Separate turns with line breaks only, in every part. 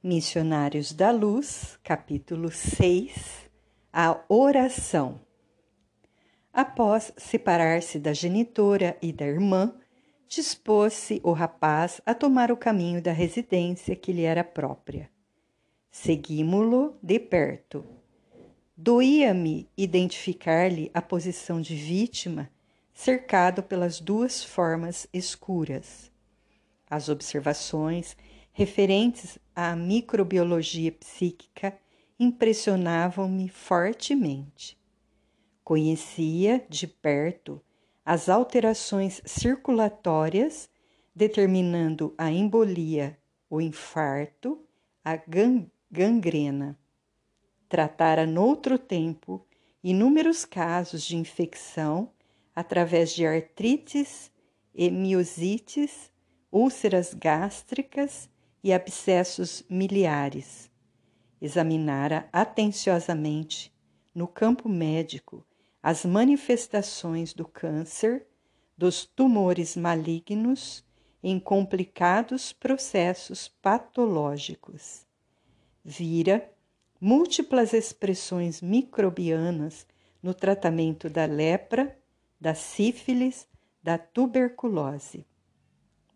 Missionários da Luz, capítulo 6 A Oração. Após separar-se da genitora e da irmã, dispôs-se o rapaz a tomar o caminho da residência que lhe era própria. Seguimo-lo de perto. Doía-me identificar-lhe a posição de vítima, cercado pelas duas formas escuras. As observações referentes à microbiologia psíquica impressionavam-me fortemente. Conhecia de perto as alterações circulatórias, determinando a embolia, o infarto, a gangrena. Tratara noutro tempo inúmeros casos de infecção através de artrites miosites, úlceras gástricas e abscessos miliares. Examinara atenciosamente, no campo médico, as manifestações do câncer, dos tumores malignos em complicados processos patológicos. Vira múltiplas expressões microbianas no tratamento da lepra, da sífilis, da tuberculose.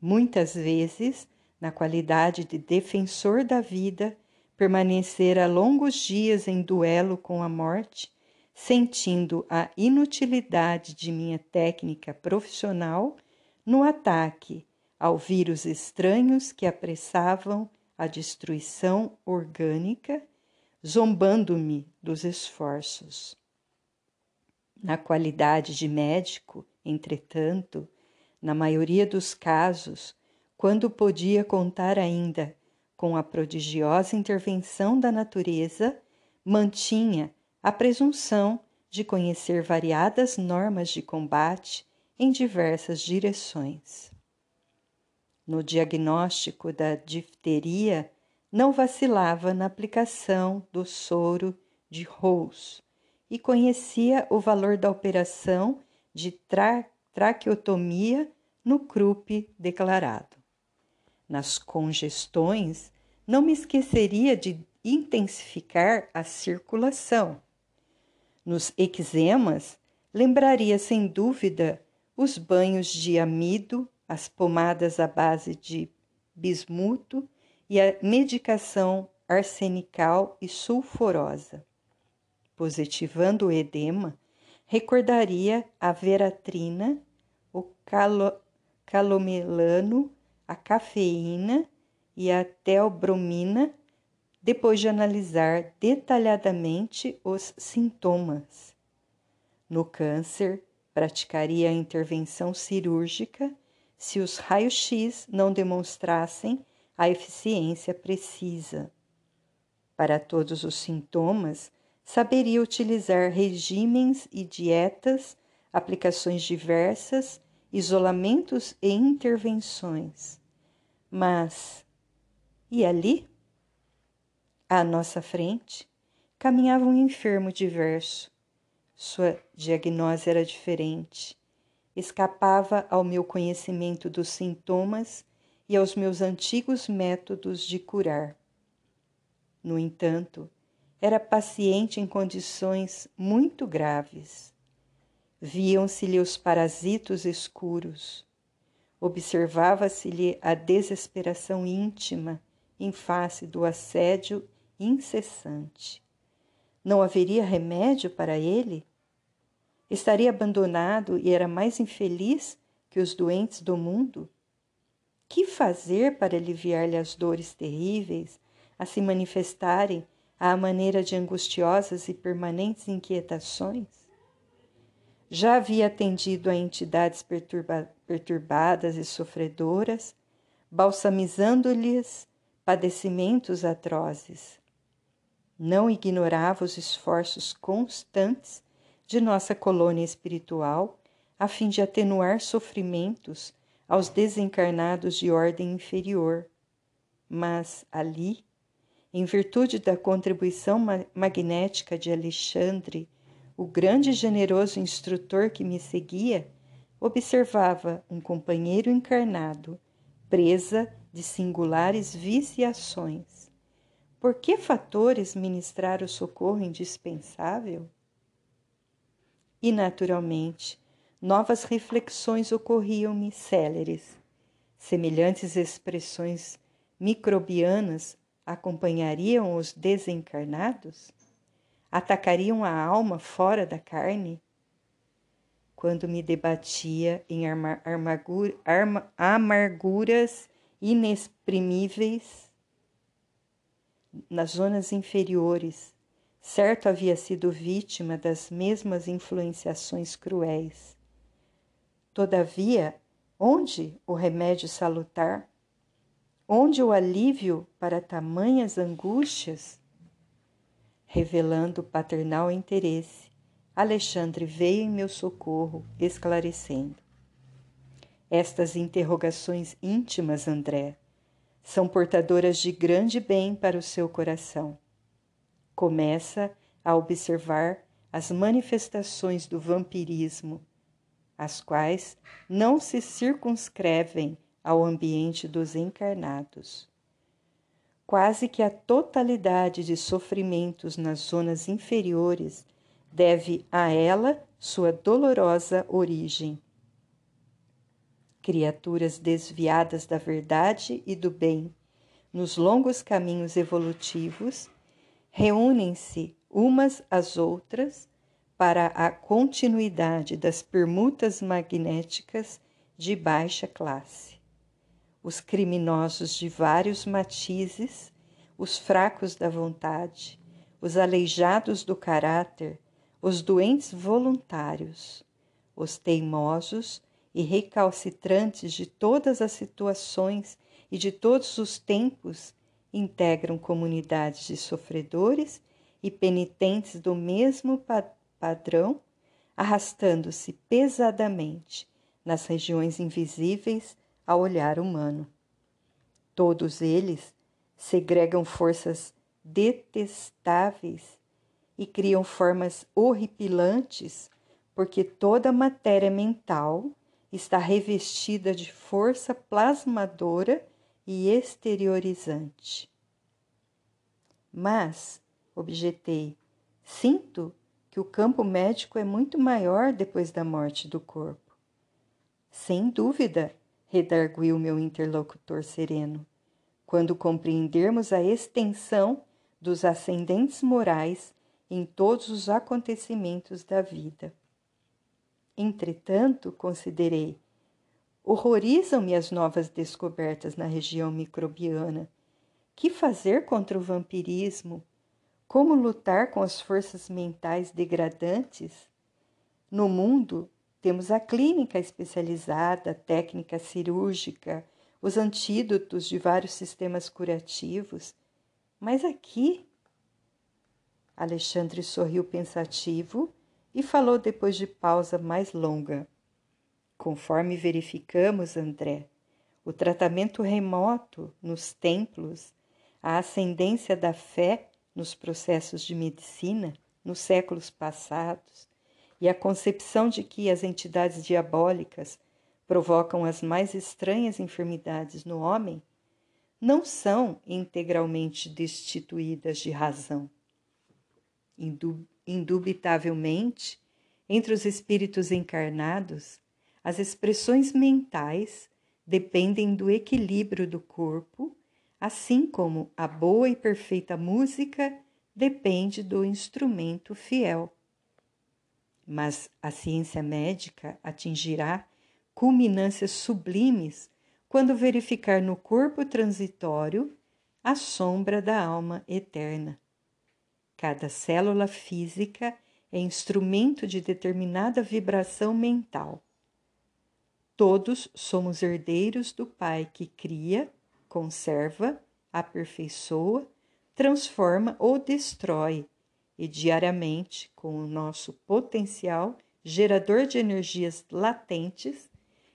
Muitas vezes na qualidade de defensor da vida, permanecera longos dias em duelo com a morte, sentindo a inutilidade de minha técnica profissional no ataque ao vírus estranhos que apressavam a destruição orgânica, zombando-me dos esforços. Na qualidade de médico, entretanto, na maioria dos casos, quando podia contar ainda com a prodigiosa intervenção da natureza, mantinha a presunção de conhecer variadas normas de combate em diversas direções. No diagnóstico da difteria, não vacilava na aplicação do soro de Rous e conhecia o valor da operação de tra traqueotomia no CRUP declarado nas congestões, não me esqueceria de intensificar a circulação. Nos eczemas, lembraria sem dúvida os banhos de amido, as pomadas à base de bismuto e a medicação arsenical e sulfurosa. Positivando o edema, recordaria a veratrina, o calo, calomelano a cafeína e a teobromina depois de analisar detalhadamente os sintomas. No câncer, praticaria a intervenção cirúrgica se os raios-x não demonstrassem a eficiência precisa. Para todos os sintomas, saberia utilizar regimes e dietas, aplicações diversas, isolamentos e intervenções. Mas e ali? À nossa frente caminhava um enfermo diverso. Sua diagnose era diferente. Escapava ao meu conhecimento dos sintomas e aos meus antigos métodos de curar. No entanto, era paciente em condições muito graves. Viam-se-lhe os parasitos escuros, Observava-se-lhe a desesperação íntima em face do assédio incessante. Não haveria remédio para ele? Estaria abandonado e era mais infeliz que os doentes do mundo? Que fazer para aliviar-lhe as dores terríveis a se manifestarem à maneira de angustiosas e permanentes inquietações? Já havia atendido a entidades perturba perturbadas e sofredoras, balsamizando-lhes padecimentos atrozes. Não ignorava os esforços constantes de nossa colônia espiritual a fim de atenuar sofrimentos aos desencarnados de ordem inferior. Mas ali, em virtude da contribuição magnética de Alexandre o grande e generoso instrutor que me seguia observava um companheiro encarnado, presa de singulares viciações, por que fatores ministrar o socorro indispensável? E, naturalmente, novas reflexões ocorriam-me céleres. Semelhantes expressões microbianas acompanhariam os desencarnados? Atacariam a alma fora da carne? Quando me debatia em amarguras inexprimíveis nas zonas inferiores, certo havia sido vítima das mesmas influenciações cruéis. Todavia, onde o remédio salutar? Onde o alívio para tamanhas angústias? Revelando paternal interesse, Alexandre veio em meu socorro, esclarecendo. Estas interrogações íntimas, André, são portadoras de grande bem para o seu coração começa a observar as manifestações do vampirismo, as quais não se circunscrevem ao ambiente dos encarnados. Quase que a totalidade de sofrimentos nas zonas inferiores deve a ela sua dolorosa origem. Criaturas desviadas da verdade e do bem, nos longos caminhos evolutivos, reúnem-se umas às outras para a continuidade das permutas magnéticas de baixa classe. Os criminosos de vários matizes, os fracos da vontade, os aleijados do caráter, os doentes voluntários, os teimosos e recalcitrantes de todas as situações e de todos os tempos integram comunidades de sofredores e penitentes do mesmo pa padrão, arrastando-se pesadamente nas regiões invisíveis ao olhar humano. Todos eles segregam forças detestáveis e criam formas horripilantes, porque toda a matéria mental está revestida de força plasmadora e exteriorizante. Mas, objetei, sinto que o campo médico é muito maior depois da morte do corpo. Sem dúvida, redarguiu meu interlocutor sereno, quando compreendermos a extensão dos ascendentes morais em todos os acontecimentos da vida. Entretanto, considerei Horrorizam-me as novas descobertas na região microbiana. Que fazer contra o vampirismo? Como lutar com as forças mentais degradantes? No mundo, temos a clínica especializada, técnica cirúrgica, os antídotos de vários sistemas curativos. Mas aqui. Alexandre sorriu pensativo e falou depois de pausa mais longa. Conforme verificamos, André, o tratamento remoto nos templos, a ascendência da fé nos processos de medicina nos séculos passados e a concepção de que as entidades diabólicas provocam as mais estranhas enfermidades no homem não são integralmente destituídas de razão. Indubitavelmente, entre os espíritos encarnados, as expressões mentais dependem do equilíbrio do corpo, assim como a boa e perfeita música depende do instrumento fiel. Mas a ciência médica atingirá culminâncias sublimes quando verificar no corpo transitório a sombra da alma eterna. Cada célula física é instrumento de determinada vibração mental. Todos somos herdeiros do Pai que cria, conserva, aperfeiçoa, transforma ou destrói, e diariamente, com o nosso potencial gerador de energias latentes,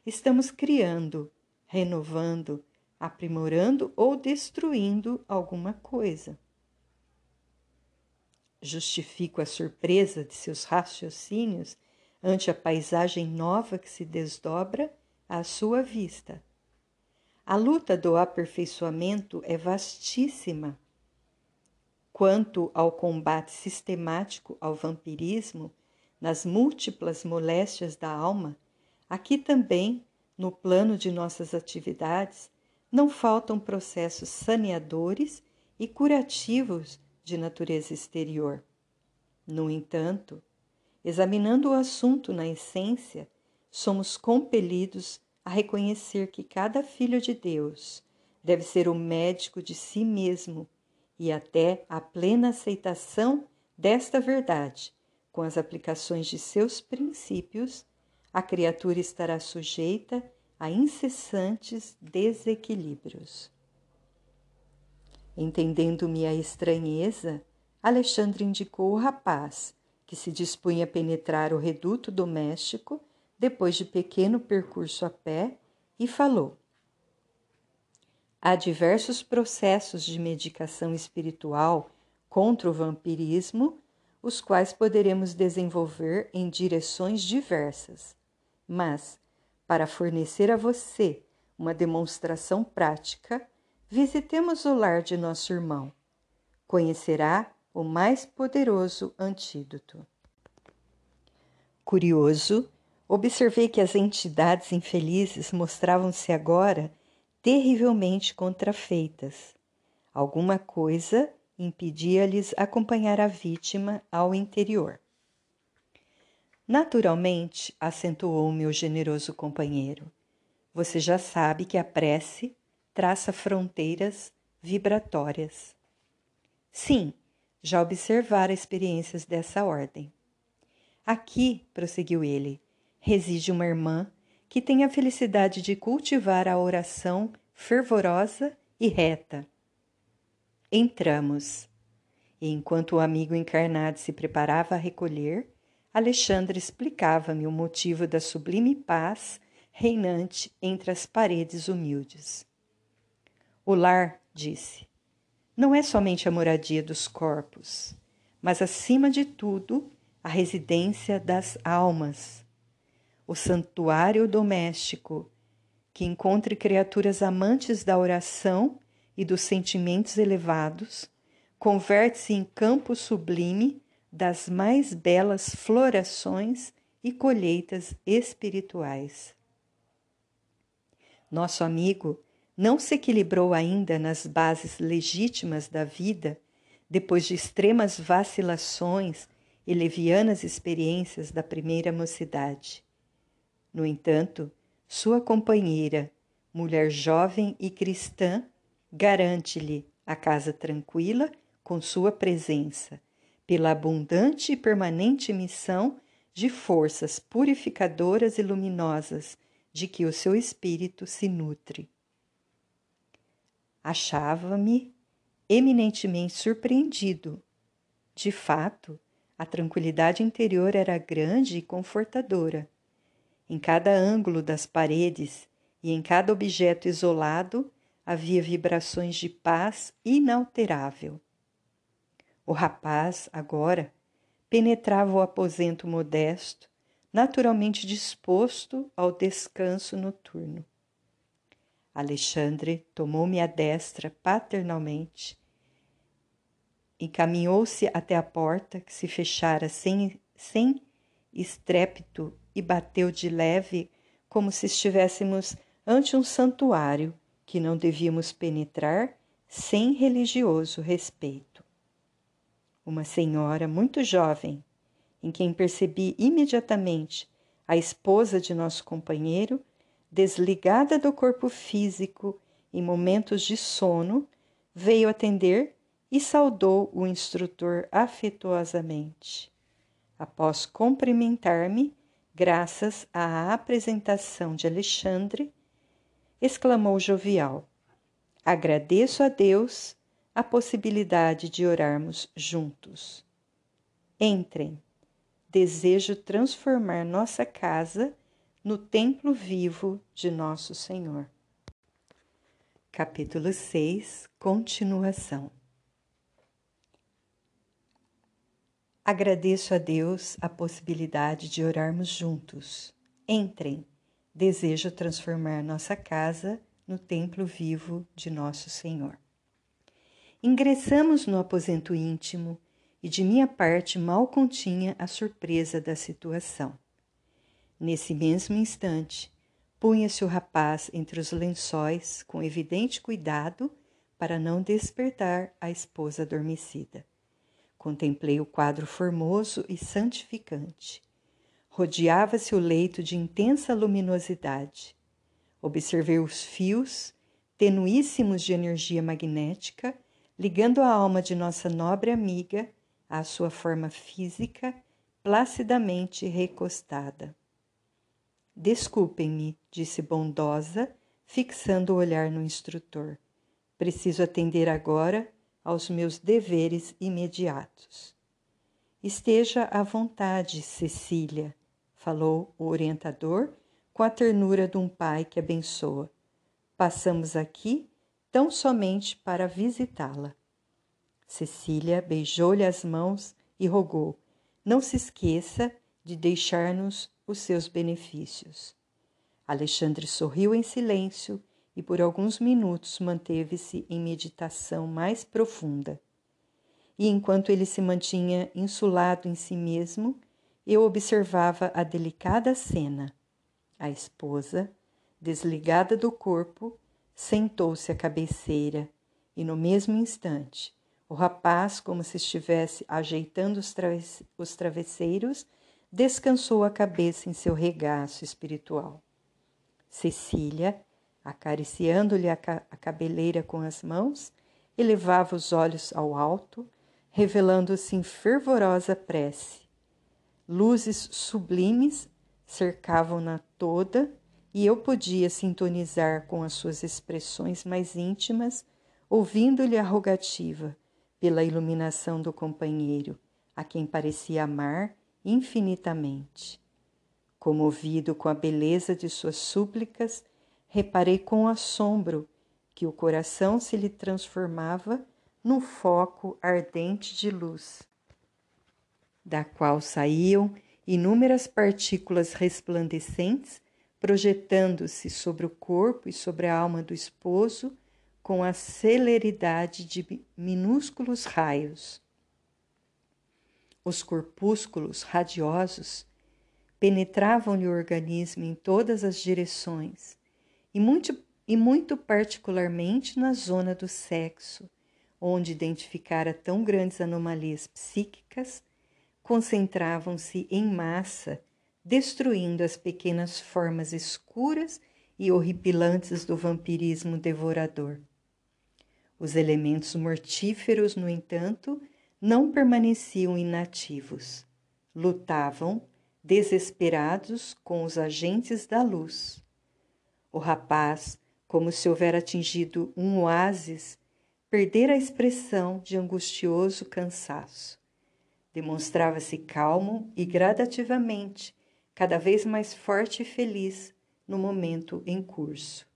estamos criando, renovando, aprimorando ou destruindo alguma coisa. Justifico a surpresa de seus raciocínios ante a paisagem nova que se desdobra à sua vista. A luta do aperfeiçoamento é vastíssima. Quanto ao combate sistemático ao vampirismo, nas múltiplas moléstias da alma, aqui também, no plano de nossas atividades, não faltam processos saneadores e curativos de natureza exterior. No entanto, examinando o assunto na essência, somos compelidos a reconhecer que cada filho de Deus deve ser o médico de si mesmo e até a plena aceitação desta verdade, com as aplicações de seus princípios, a criatura estará sujeita a incessantes desequilíbrios. Entendendo-me a estranheza, Alexandre indicou o rapaz, que se dispunha a penetrar o reduto doméstico depois de pequeno percurso a pé, e falou: Há diversos processos de medicação espiritual contra o vampirismo, os quais poderemos desenvolver em direções diversas. Mas, para fornecer a você uma demonstração prática, visitemos o lar de nosso irmão. Conhecerá o mais poderoso antídoto. Curioso, observei que as entidades infelizes mostravam-se agora terrivelmente contrafeitas. Alguma coisa impedia-lhes acompanhar a vítima ao interior. Naturalmente, acentuou meu generoso companheiro, você já sabe que a prece traça fronteiras vibratórias. Sim, já observara experiências dessa ordem. Aqui, prosseguiu ele, reside uma irmã que tem a felicidade de cultivar a oração fervorosa e reta. Entramos. E enquanto o amigo encarnado se preparava a recolher, Alexandre explicava-me o motivo da sublime paz reinante entre as paredes humildes. O lar, disse, não é somente a moradia dos corpos, mas, acima de tudo, a residência das almas o santuário doméstico, que encontre criaturas amantes da oração e dos sentimentos elevados, converte-se em campo sublime das mais belas florações e colheitas espirituais. Nosso amigo não se equilibrou ainda nas bases legítimas da vida depois de extremas vacilações e levianas experiências da primeira mocidade. No entanto, sua companheira, mulher jovem e cristã, garante-lhe a casa tranquila com sua presença, pela abundante e permanente missão de forças purificadoras e luminosas de que o seu espírito se nutre. Achava-me eminentemente surpreendido. De fato, a tranquilidade interior era grande e confortadora. Em cada ângulo das paredes e em cada objeto isolado havia vibrações de paz inalterável. O rapaz, agora, penetrava o aposento modesto, naturalmente disposto ao descanso noturno. Alexandre tomou-me à destra paternalmente, encaminhou-se até a porta que se fechara sem, sem estrépito e bateu de leve, como se estivéssemos ante um santuário que não devíamos penetrar sem religioso respeito. Uma senhora muito jovem, em quem percebi imediatamente a esposa de nosso companheiro, desligada do corpo físico em momentos de sono, veio atender e saudou o instrutor afetuosamente. Após cumprimentar-me, graças à apresentação de Alexandre, exclamou jovial: Agradeço a Deus a possibilidade de orarmos juntos. Entrem. Desejo transformar nossa casa no templo vivo de nosso Senhor. Capítulo 6 Continuação Agradeço a Deus a possibilidade de orarmos juntos. Entrem. Desejo transformar nossa casa no templo vivo de nosso Senhor. ingressamos no aposento íntimo e de minha parte mal continha a surpresa da situação. Nesse mesmo instante, punha-se o rapaz entre os lençóis com evidente cuidado para não despertar a esposa adormecida. Contemplei o quadro formoso e santificante. Rodeava-se o leito de intensa luminosidade. Observei os fios, tenuíssimos de energia magnética, ligando a alma de nossa nobre amiga à sua forma física, placidamente recostada. Desculpem-me, disse bondosa, fixando o olhar no instrutor. Preciso atender agora aos meus deveres imediatos. Esteja à vontade, Cecília, falou o orientador com a ternura de um pai que abençoa. Passamos aqui tão somente para visitá-la. Cecília beijou-lhe as mãos e rogou: Não se esqueça de deixar-nos os seus benefícios. Alexandre sorriu em silêncio e por alguns minutos manteve-se em meditação mais profunda. E enquanto ele se mantinha insulado em si mesmo, eu observava a delicada cena. A esposa, desligada do corpo, sentou-se à cabeceira e, no mesmo instante, o rapaz, como se estivesse ajeitando os, os travesseiros, descansou a cabeça em seu regaço espiritual. Cecília, acariciando-lhe a, ca a cabeleira com as mãos, elevava os olhos ao alto, revelando-se em fervorosa prece. Luzes sublimes cercavam-na toda e eu podia sintonizar com as suas expressões mais íntimas, ouvindo-lhe a rogativa pela iluminação do companheiro, a quem parecia amar infinitamente. Comovido com a beleza de suas súplicas, reparei com assombro que o coração se lhe transformava num foco ardente de luz, da qual saíam inúmeras partículas resplandecentes, projetando-se sobre o corpo e sobre a alma do esposo com a celeridade de minúsculos raios. Os corpúsculos radiosos penetravam-lhe o organismo em todas as direções, e muito, e muito particularmente na zona do sexo, onde identificara tão grandes anomalias psíquicas, concentravam-se em massa, destruindo as pequenas formas escuras e horripilantes do vampirismo devorador. Os elementos mortíferos, no entanto, não permaneciam inativos. Lutavam, desesperados, com os agentes da luz. O rapaz, como se houvera atingido um oásis, perdera a expressão de angustioso cansaço. Demonstrava-se calmo e gradativamente, cada vez mais forte e feliz no momento em curso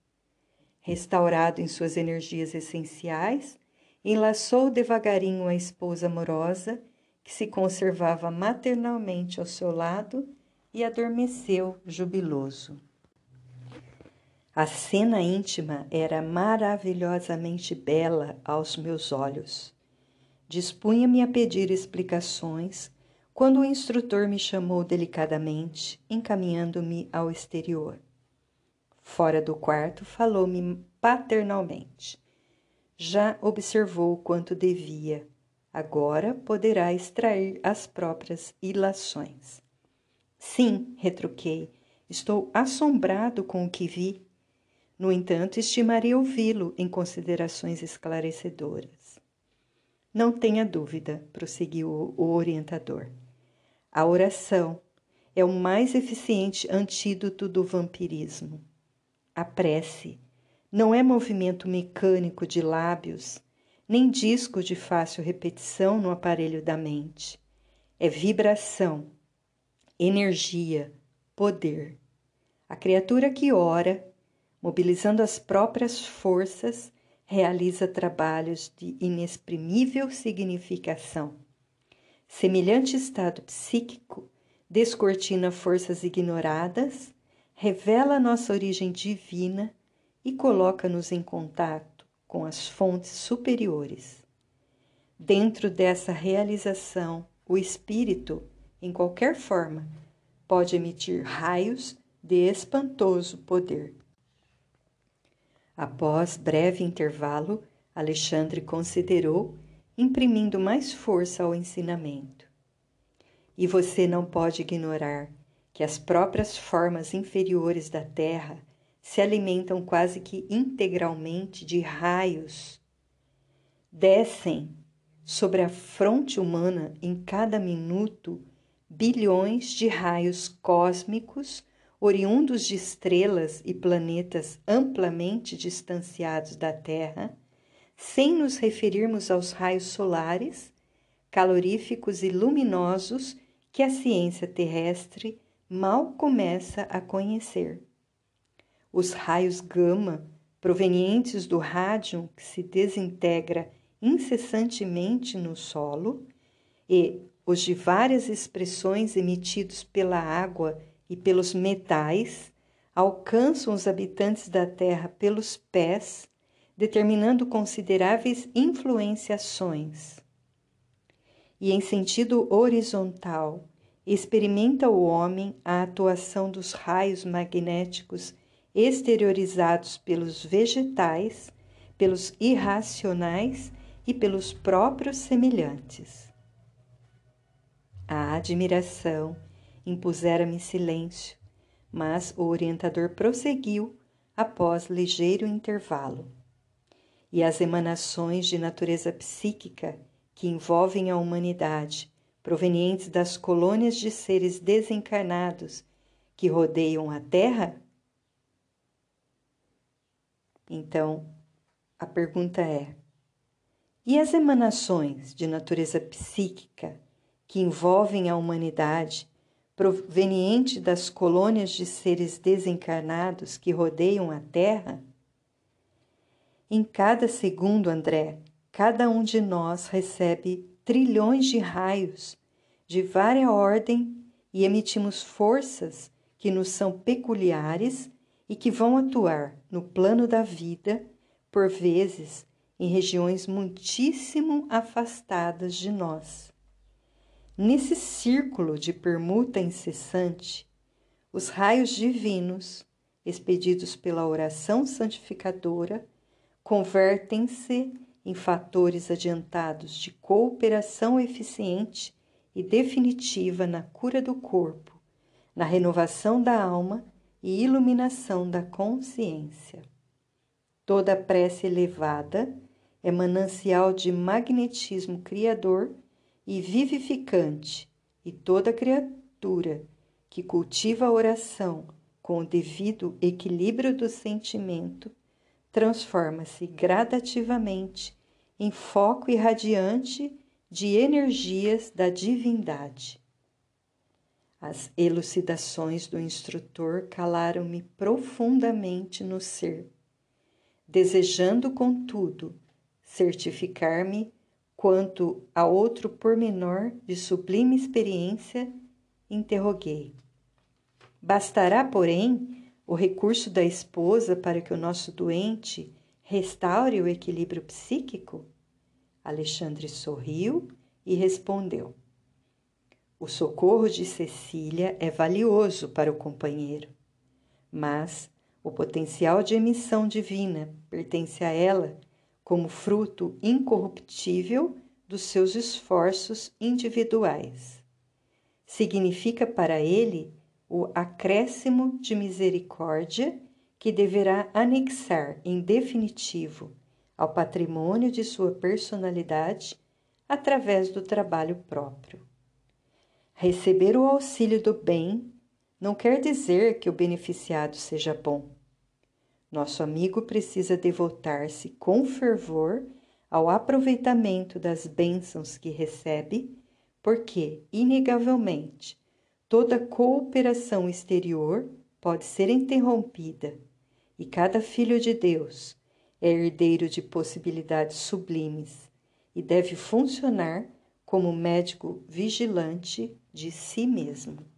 restaurado em suas energias essenciais, enlaçou devagarinho a esposa amorosa, que se conservava maternalmente ao seu lado, e adormeceu jubiloso. A cena íntima era maravilhosamente bela aos meus olhos. Dispunha-me a pedir explicações quando o instrutor me chamou delicadamente, encaminhando-me ao exterior. Fora do quarto, falou-me paternalmente. Já observou quanto devia. Agora poderá extrair as próprias ilações. Sim, retruquei, estou assombrado com o que vi. No entanto, estimaria ouvi-lo em considerações esclarecedoras. Não tenha dúvida, prosseguiu o orientador. A oração é o mais eficiente antídoto do vampirismo. A prece não é movimento mecânico de lábios, nem disco de fácil repetição no aparelho da mente. É vibração, energia, poder. A criatura que ora, mobilizando as próprias forças, realiza trabalhos de inexprimível significação. Semelhante estado psíquico descortina forças ignoradas revela nossa origem divina e coloca-nos em contato com as fontes superiores. Dentro dessa realização, o espírito, em qualquer forma, pode emitir raios de espantoso poder. Após breve intervalo, Alexandre considerou, imprimindo mais força ao ensinamento. E você não pode ignorar que as próprias formas inferiores da Terra se alimentam quase que integralmente de raios. Descem sobre a fronte humana em cada minuto bilhões de raios cósmicos oriundos de estrelas e planetas amplamente distanciados da Terra, sem nos referirmos aos raios solares, caloríficos e luminosos que a ciência terrestre mal começa a conhecer. Os raios gama, provenientes do rádio que se desintegra incessantemente no solo, e os de várias expressões emitidos pela água e pelos metais, alcançam os habitantes da Terra pelos pés, determinando consideráveis influenciações. E em sentido horizontal, experimenta o homem a atuação dos raios magnéticos exteriorizados pelos vegetais, pelos irracionais e pelos próprios semelhantes. A admiração impusera-me silêncio, mas o orientador prosseguiu após ligeiro intervalo. E as emanações de natureza psíquica que envolvem a humanidade provenientes das colônias de seres desencarnados que rodeiam a Terra? Então, a pergunta é: e as emanações de natureza psíquica que envolvem a humanidade proveniente das colônias de seres desencarnados que rodeiam a Terra? Em cada segundo, André, cada um de nós recebe trilhões de raios de vária ordem e emitimos forças que nos são peculiares e que vão atuar no plano da vida, por vezes em regiões muitíssimo afastadas de nós. Nesse círculo de permuta incessante, os raios divinos, expedidos pela oração santificadora, convertem-se em fatores adiantados de cooperação eficiente e definitiva na cura do corpo, na renovação da alma e iluminação da consciência. Toda prece elevada é manancial de magnetismo criador e vivificante, e toda criatura que cultiva a oração com o devido equilíbrio do sentimento transforma-se gradativamente em foco irradiante de energias da divindade. As elucidações do instrutor calaram-me profundamente no ser, desejando, contudo, certificar-me quanto a outro pormenor de sublime experiência, interroguei. Bastará, porém, o recurso da esposa para que o nosso doente restaure o equilíbrio psíquico? Alexandre sorriu e respondeu: O socorro de Cecília é valioso para o companheiro, mas o potencial de emissão divina pertence a ela como fruto incorruptível dos seus esforços individuais. Significa para ele o acréscimo de misericórdia que deverá anexar em definitivo ao patrimônio de sua personalidade através do trabalho próprio. Receber o auxílio do bem não quer dizer que o beneficiado seja bom. Nosso amigo precisa devotar-se com fervor ao aproveitamento das bênçãos que recebe, porque, inegavelmente, toda cooperação exterior pode ser interrompida e cada filho de Deus é herdeiro de possibilidades sublimes e deve funcionar como médico vigilante de si mesmo.